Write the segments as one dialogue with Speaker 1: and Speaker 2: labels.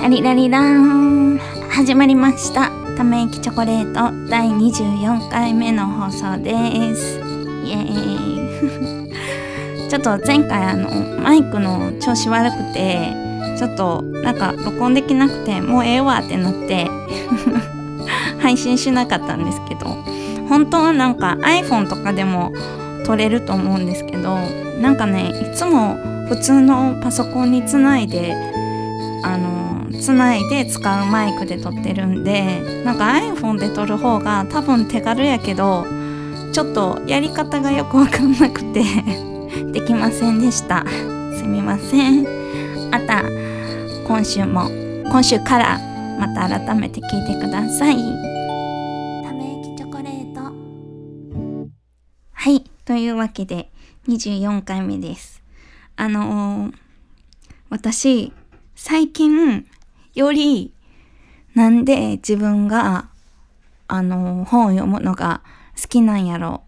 Speaker 1: ラリラリラーン始まりました。ため息チョコレート。第24回目の放送です。イエーイ。ちょっと前回あのマイクの調子悪くてちょっとなんか録音できなくてもうええわってなって 配信しなかったんですけど本当はなんか iPhone とかでも撮れると思うんですけどなんかねいつも普通のパソコンにつないであのつないで使うマイクで撮ってるんでなんか iPhone で撮る方が多分手軽やけどちょっとやり方がよくわかんなくて できませんでした。すみません。あた今週も今週からまた改めて聞いてください。ため息チョコレート。はい。というわけで24回目です。あのー、私最近よりなんで自分があの本を読むのが好きなんやろ？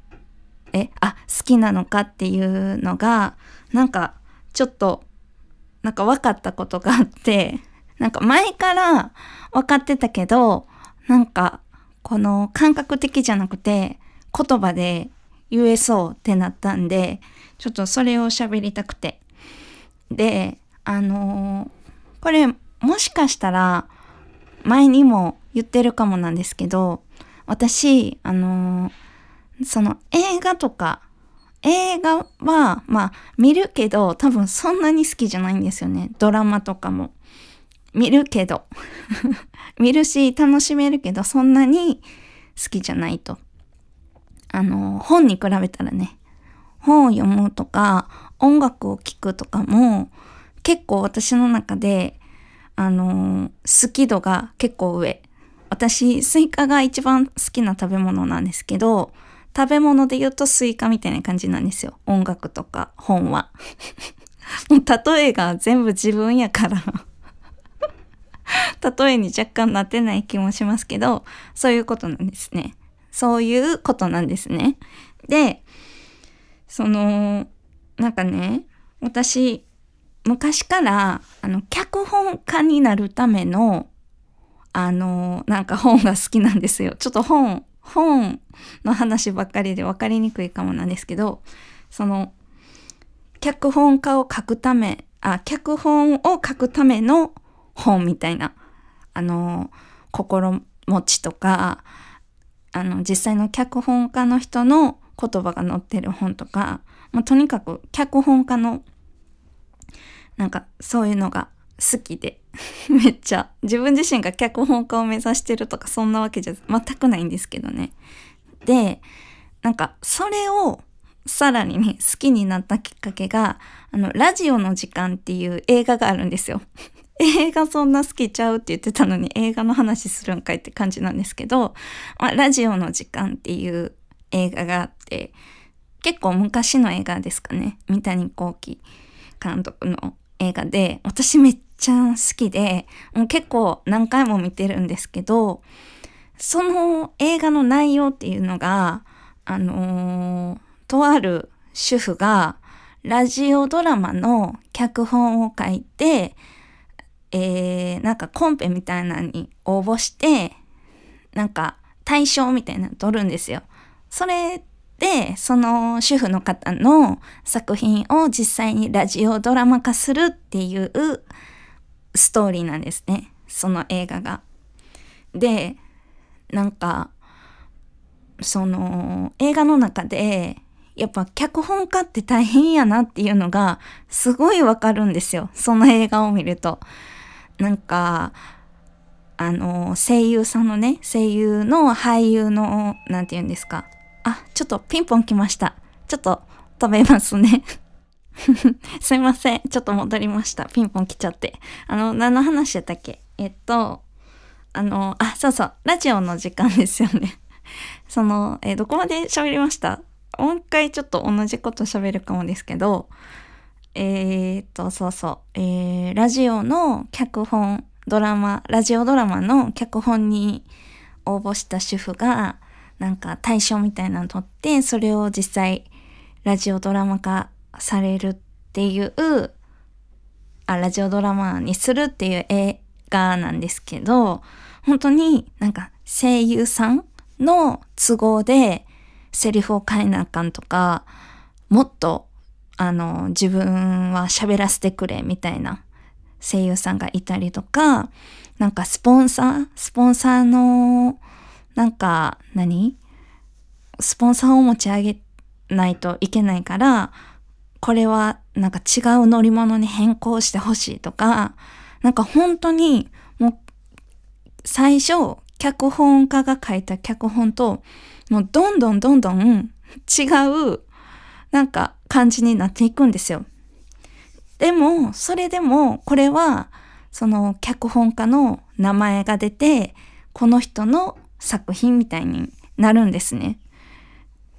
Speaker 1: えあ好きなのかっていうのがなんかちょっとなんか分かったことがあって なんか前から分かってたけどなんかこの感覚的じゃなくて言葉で言えそうってなったんでちょっとそれを喋りたくて。であのーこれもしかしたら前にも言ってるかもなんですけど私あのー、その映画とか映画はまあ見るけど多分そんなに好きじゃないんですよね。ドラマとかも。見るけど。見るし楽しめるけどそんなに好きじゃないと。あのー、本に比べたらね。本を読むとか音楽を聴くとかも結構私の中で、あのー、好き度が結構上。私、スイカが一番好きな食べ物なんですけど、食べ物で言うとスイカみたいな感じなんですよ。音楽とか本は。もう例えが全部自分やから 例えに若干なってない気もしますけど、そういうことなんですね。そういうことなんですね。で、その、なんかね、私、昔からあの脚本家になるためのあのなんか本が好きなんですよ。ちょっと本本の話ばっかりで分かりにくいかもなんですけどその脚本家を書くためあ脚本を書くための本みたいなあの心持ちとかあの実際の脚本家の人の言葉が載ってる本とか、まあ、とにかく脚本家のなんかそういうのが好きで めっちゃ自分自身が脚本家を目指してるとかそんなわけじゃ全くないんですけどね。でなんかそれをさらにね好きになったきっかけがあのラジオの時間っていう映画があるんですよ。映画そんな好きちゃうって言ってたのに映画の話するんかいって感じなんですけど、まあ、ラジオの時間っていう映画があって結構昔の映画ですかね三谷幸喜監督の映画で、私めっちゃ好きで、もう結構何回も見てるんですけど、その映画の内容っていうのが、あのー、とある主婦がラジオドラマの脚本を書いて、えー、なんかコンペみたいなのに応募して、なんか対象みたいなの撮るんですよ。それで、その主婦の方の作品を実際にラジオドラマ化するっていうストーリーなんですね。その映画が。で、なんか、その映画の中で、やっぱ脚本家って大変やなっていうのがすごいわかるんですよ。その映画を見ると。なんか、あの、声優さんのね、声優の俳優の、なんて言うんですか。あ、ちょっとピンポン来ました。ちょっと止めますね。すいません。ちょっと戻りました。ピンポン来ちゃって。あの、何の話やったっけ？えっと、あの、あ、そうそう。ラジオの時間ですよね。その、え、どこまで喋りました？もう一回ちょっと同じこと喋るかもですけど、えー、っと、そうそう。えー、ラジオの脚本、ドラマ、ラジオドラマの脚本に応募した主婦が、なんか対象みたいなの撮って、それを実際ラジオドラマ化されるっていう、あ、ラジオドラマにするっていう映画なんですけど、本当になんか声優さんの都合でセリフを変えなあかんとか、もっとあの自分は喋らせてくれみたいな声優さんがいたりとか、なんかスポンサースポンサーのなんか何？スポンサーを持ち上げないといけないから、これはなんか違う乗り物に変更してほしいとか、なんか本当にもう最初脚本家が書いた脚本ともうどんどんどんどん違うなんか感じになっていくんですよ。でも、それでもこれはその脚本家の名前が出てこの人の作品みたいになるんですね。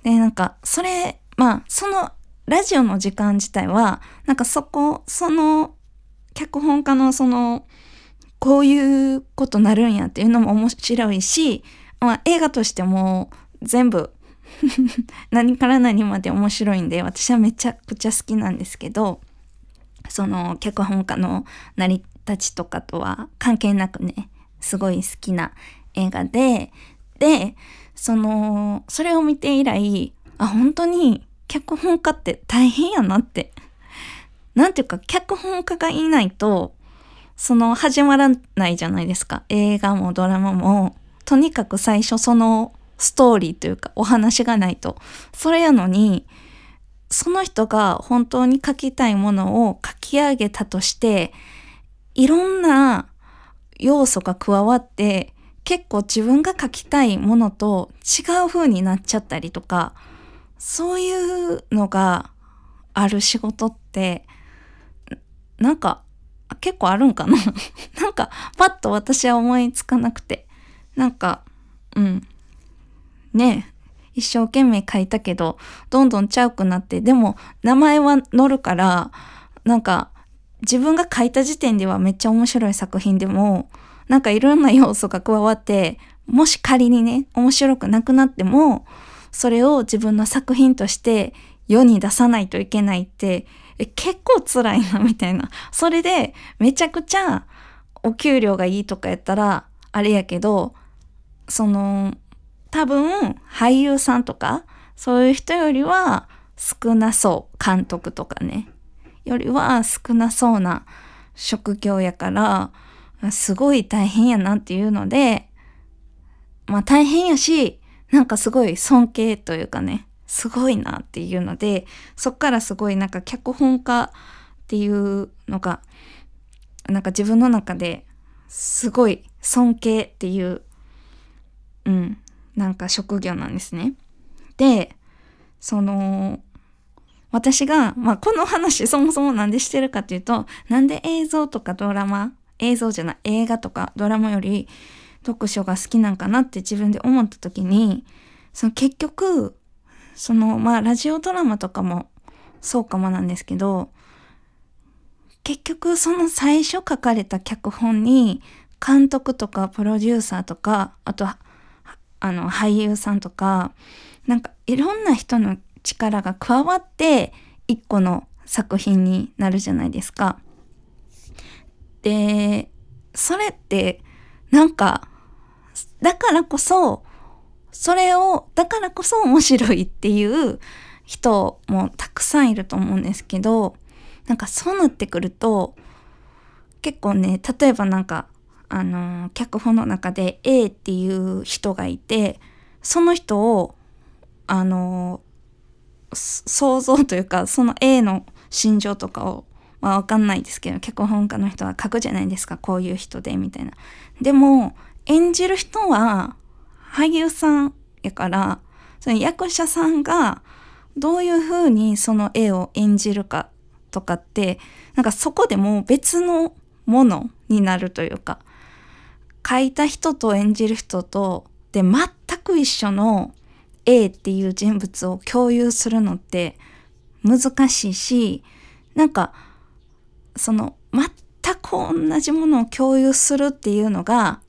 Speaker 1: で、なんか、それ、まあ、その、ラジオの時間自体は、なんかそこ、その、脚本家のその、こういうことなるんやっていうのも面白いし、まあ、映画としても全部 何から何まで面白いんで、私はめちゃくちゃ好きなんですけど、その脚本家の成り立ちとかとは関係なくね、すごい好きな映画で、で、その、それを見て以来、あ、本当に脚本家って大変やなって。なんていうか、脚本家がいないと、その始まらないじゃないですか。映画もドラマも。とにかく最初そのストーリーというかお話がないと。それやのに、その人が本当に書きたいものを書き上げたとして、いろんな要素が加わって結構自分が書きたいものと違う風になっちゃったりとか、そういうのがある仕事って、なんか結構あるんかな？なんかパッと私は思いつかなくて。なんか、うん。ねえ、一生懸命書いたけど、どんどんちゃうくなって、でも名前は載るから、なんか自分が書いた時点ではめっちゃ面白い作品でも、なんかいろんな要素が加わって、もし仮にね、面白くなくなっても、それを自分の作品として世に出さないといけないって、え結構辛いな、みたいな。それで、めちゃくちゃお給料がいいとかやったら、あれやけど、その、多分、俳優さんとか、そういう人よりは少なそう。監督とかね。よりは少なそうな職業やから、すごい大変やなっていうので、まあ大変やし、なんかすごい尊敬というかね、すごいなっていうので、そっからすごいなんか脚本家っていうのが、なんか自分の中ですごい尊敬っていう、うん、なんか職業なんですね。で、その、私が、まあ、この話そもそもなんでしてるかっていうと、なんで映像とかドラマ映像じゃない映画とかドラマより読書が好きなんかなって自分で思った時にその結局そのまあラジオドラマとかもそうかもなんですけど結局その最初書かれた脚本に監督とかプロデューサーとかあとあの俳優さんとかなんかいろんな人の力が加わって一個の作品になるじゃないですか。で、それって、なんか、だからこそ、それを、だからこそ面白いっていう人もたくさんいると思うんですけど、なんかそうなってくると、結構ね、例えばなんか、あの、脚本の中で A っていう人がいて、その人を、あの、想像というか、その A の心情とかをまあわかんないですけど、脚本家の人は書くじゃないですか、こういう人で、みたいな。でも、演じる人は俳優さんやから、その役者さんがどういう風にその絵を演じるかとかって、なんかそこでも別のものになるというか、書いた人と演じる人とで全く一緒の A っていう人物を共有するのって難しいし、なんかその全く同じものを共有するっていうのが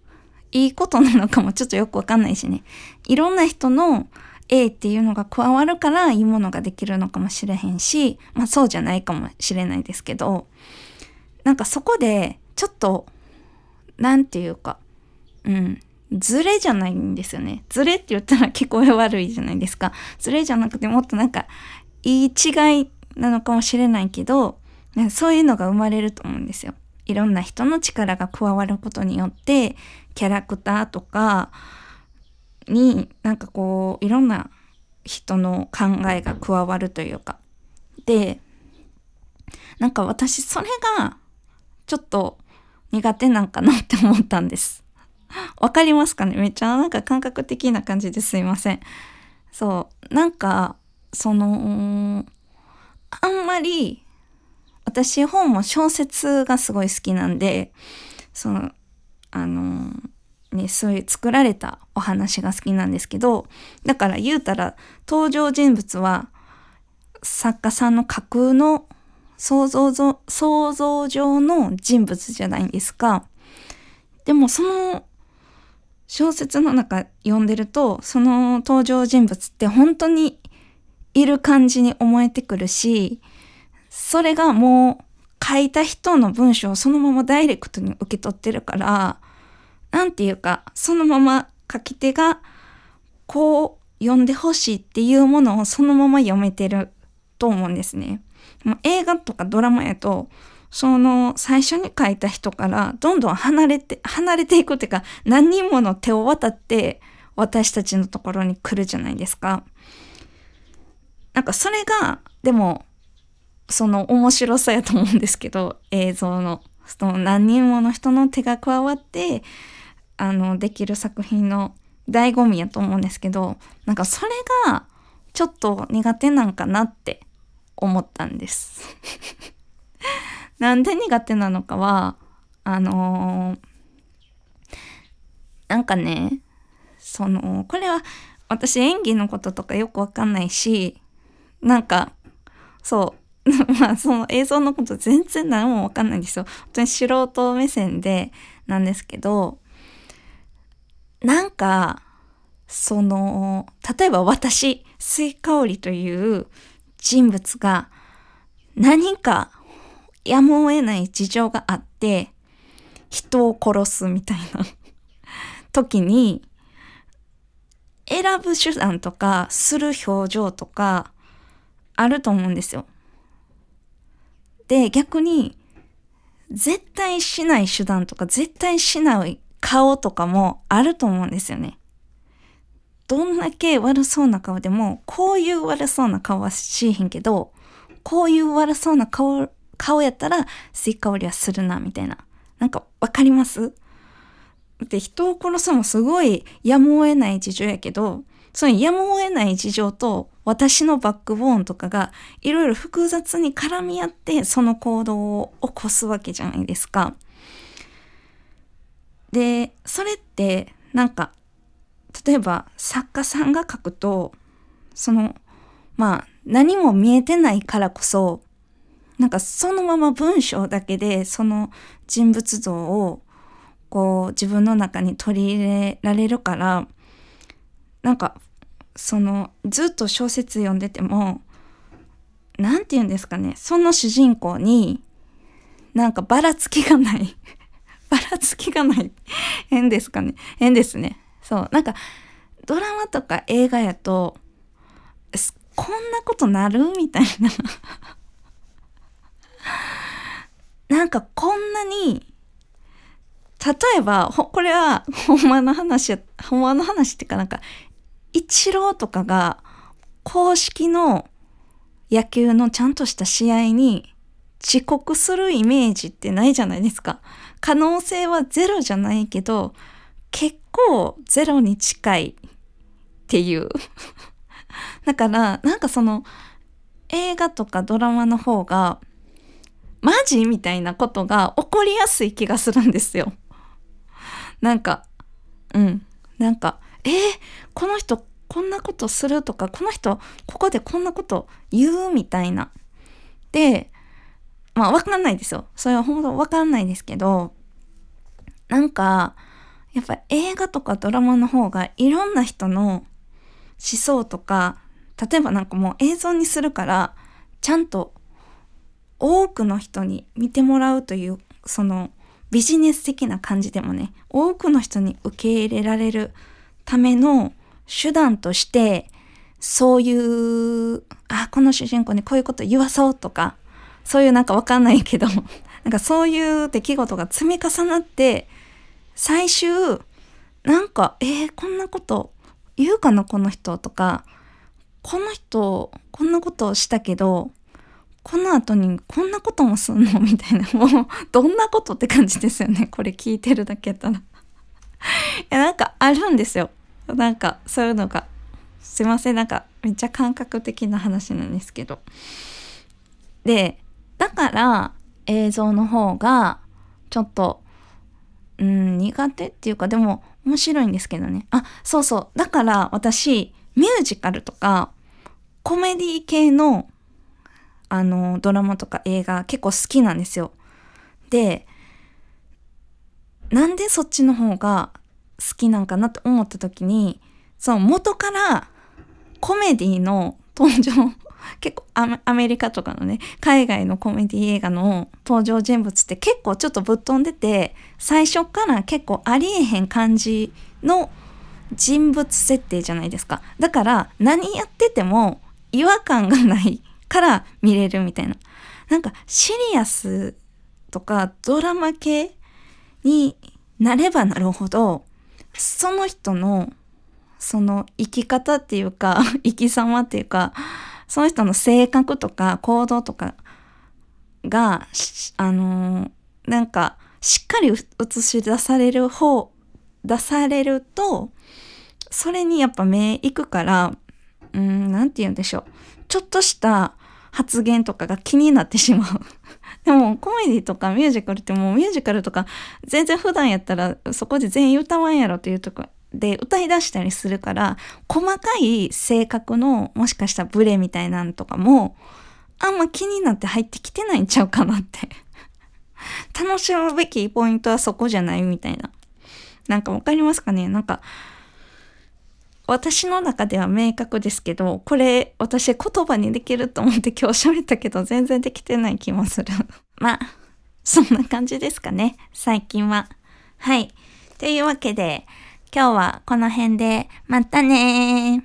Speaker 1: いいことなのかもちょっとよくわかんないしね。いろんな人の A っていうのが加わるからいいものができるのかもしれへんし、まあそうじゃないかもしれないですけど、なんかそこでちょっとなんていうか、うん、ズレじゃないんですよね。ズレって言ったら聞こえ悪いじゃないですか。ズレじゃなくてもっとなんか、いい違いなのかもしれないけど、そういうのが生まれると思うんですよ。いろんな人の力が加わることによって、キャラクターとかになんかこう、いろんな人の考えが加わるというか。で、なんか私それがちょっと苦手なんかなって思ったんです。わかりますかね？めっちゃなんか感覚的な感じですいません。そう。なんか、その、あんまり、私本も小説がすごい好きなんで、その、あの、ね、そういう作られたお話が好きなんですけど、だから言うたら登場人物は作家さんの架空の想像ぞ想像上の人物じゃないですか。でもその小説の中読んでるとその登場人物って本当にいる感じに思えてくるしそれがもう書いた人の文章をそのままダイレクトに受け取ってるからなんていうかそのまま書き手がこう読んでほしいっていうものをそのまま読めてると思うんですね。もう映画とかドラマやと、その最初に書いた人からどんどん離れて、離れていくっていうか、何人もの手を渡って私たちのところに来るじゃないですか。なんかそれが、でも、その面白さやと思うんですけど、映像の。その何人もの人の手が加わって、あの、できる作品の醍醐味やと思うんですけど、なんかそれがちょっと苦手なんかなって思ったんです。なんで苦手なのかは、あのー、なんかね、その、これは私演技のこととかよくわかんないし、なんか、そう、まあその映像のこと全然何もわかんないんですよ。本当に素人目線でなんですけど、なんか、その、例えば私、スイカオリという人物が何かやむを得ない事情があって人を殺すみたいな 時に選ぶ手段とかする表情とかあると思うんですよ。で逆に絶対しない手段とか絶対しない顔とかもあると思うんですよね。どんだけ悪そうな顔でも、こういう悪そうな顔はしへんけど、こういう悪そうな顔、顔やったら、スイカ割りはするな、みたいな。なんか、わかります？で、人を殺すのもすごいやむを得ない事情やけど、そのやむを得ない事情と私のバックボーンとかがいろいろ複雑に絡み合ってその行動を起こすわけじゃないですか。で、それってなんか例えば作家さんが書くとそのまあ何も見えてないからこそなんかそのまま文章だけでその人物像をこう自分の中に取り入れられるからなんかそのずっと小説読んでても何て言うんですかね。その主人公になんかばらつきがない。ばらつきがない。変ですかね。変ですね。そう。なんか、ドラマとか映画やと、こんなことなるみたいな。なんかこんなに、例えば、これは、ほんまの話や、ほんまの話っていうかなんか、一郎とかが、公式の野球のちゃんとした試合に遅刻するイメージってないじゃないですか。可能性はゼロじゃないけど、結構ゼロに近いっていう だからなんかその映画とかドラマの方がマジ？みたいなことが起こりやすい気がするんですよ。なんかうんなんかえー、この人こんなことするとかこの人ここでこんなこと言うみたいな。でまあわかんないですよ。それは本当わかんないですけどなんかやっぱ映画とかドラマの方がいろんな人の思想とか例えばなんかもう映像にするからちゃんと多くの人に見てもらうというそのビジネス的な感じでもね、多くの人に受け入れられるための手段として、そういう、あ、この主人公にこういうこと言わそうとか、そういうなんかわかんないけど、なんかそういう出来事が積み重なって、最終、なんか、えー、こんなこと言うかな、この人とか、この人、こんなことをしたけど、この後にこんなこともすんの？みたいな、もう、どんなことって感じですよね。これ聞いてるだけやったら。いや、なんかあるんですよ。なんか、そういうのが。すいません、なんか、めっちゃ感覚的な話なんですけど。で、だから、映像の方が、ちょっと、うん、苦手っていうか、でも、面白いんですけどね。あ、そうそう。だから、私、ミュージカルとか、コメディ系のあの、ドラマとか映画結構好きなんですよ。で、なんでそっちの方が好きなんかなって思った時に、その元からコメディの登場、結構アメリカとかのね、海外のコメディ映画の登場人物って結構ちょっとぶっ飛んでて、最初から結構ありえへん感じの人物設定じゃないですか。だから何やってても違和感がないから見れるみたいな。なんかシリアスとかドラマ系になればなるほど、その人のその生き方っていうか、生き様っていうか、その人の性格とか行動とかが、あのー、なんかしっかり映し出される方、出されると、それにやっぱ目いくから、うん、なんて言うんでしょう。ちょっとした発言とかが気になってしまう。でもコメディとかミュージカルってもうミュージカルとか全然普段やったらそこで全員歌わんやろっていうとこで歌い出したりするから細かい性格のもしかしたらブレみたいなんとかもあんま気になって入ってきてないんちゃうかなって 楽しむべきポイントはそこじゃないみたいな。なんかわかりますかね？なんか私の中では明確ですけど、これ私言葉にできると思って今日喋ったけど全然できてない気もする。まあ、そんな感じですかね、最近は。はい。というわけで、今日はこの辺で、またね。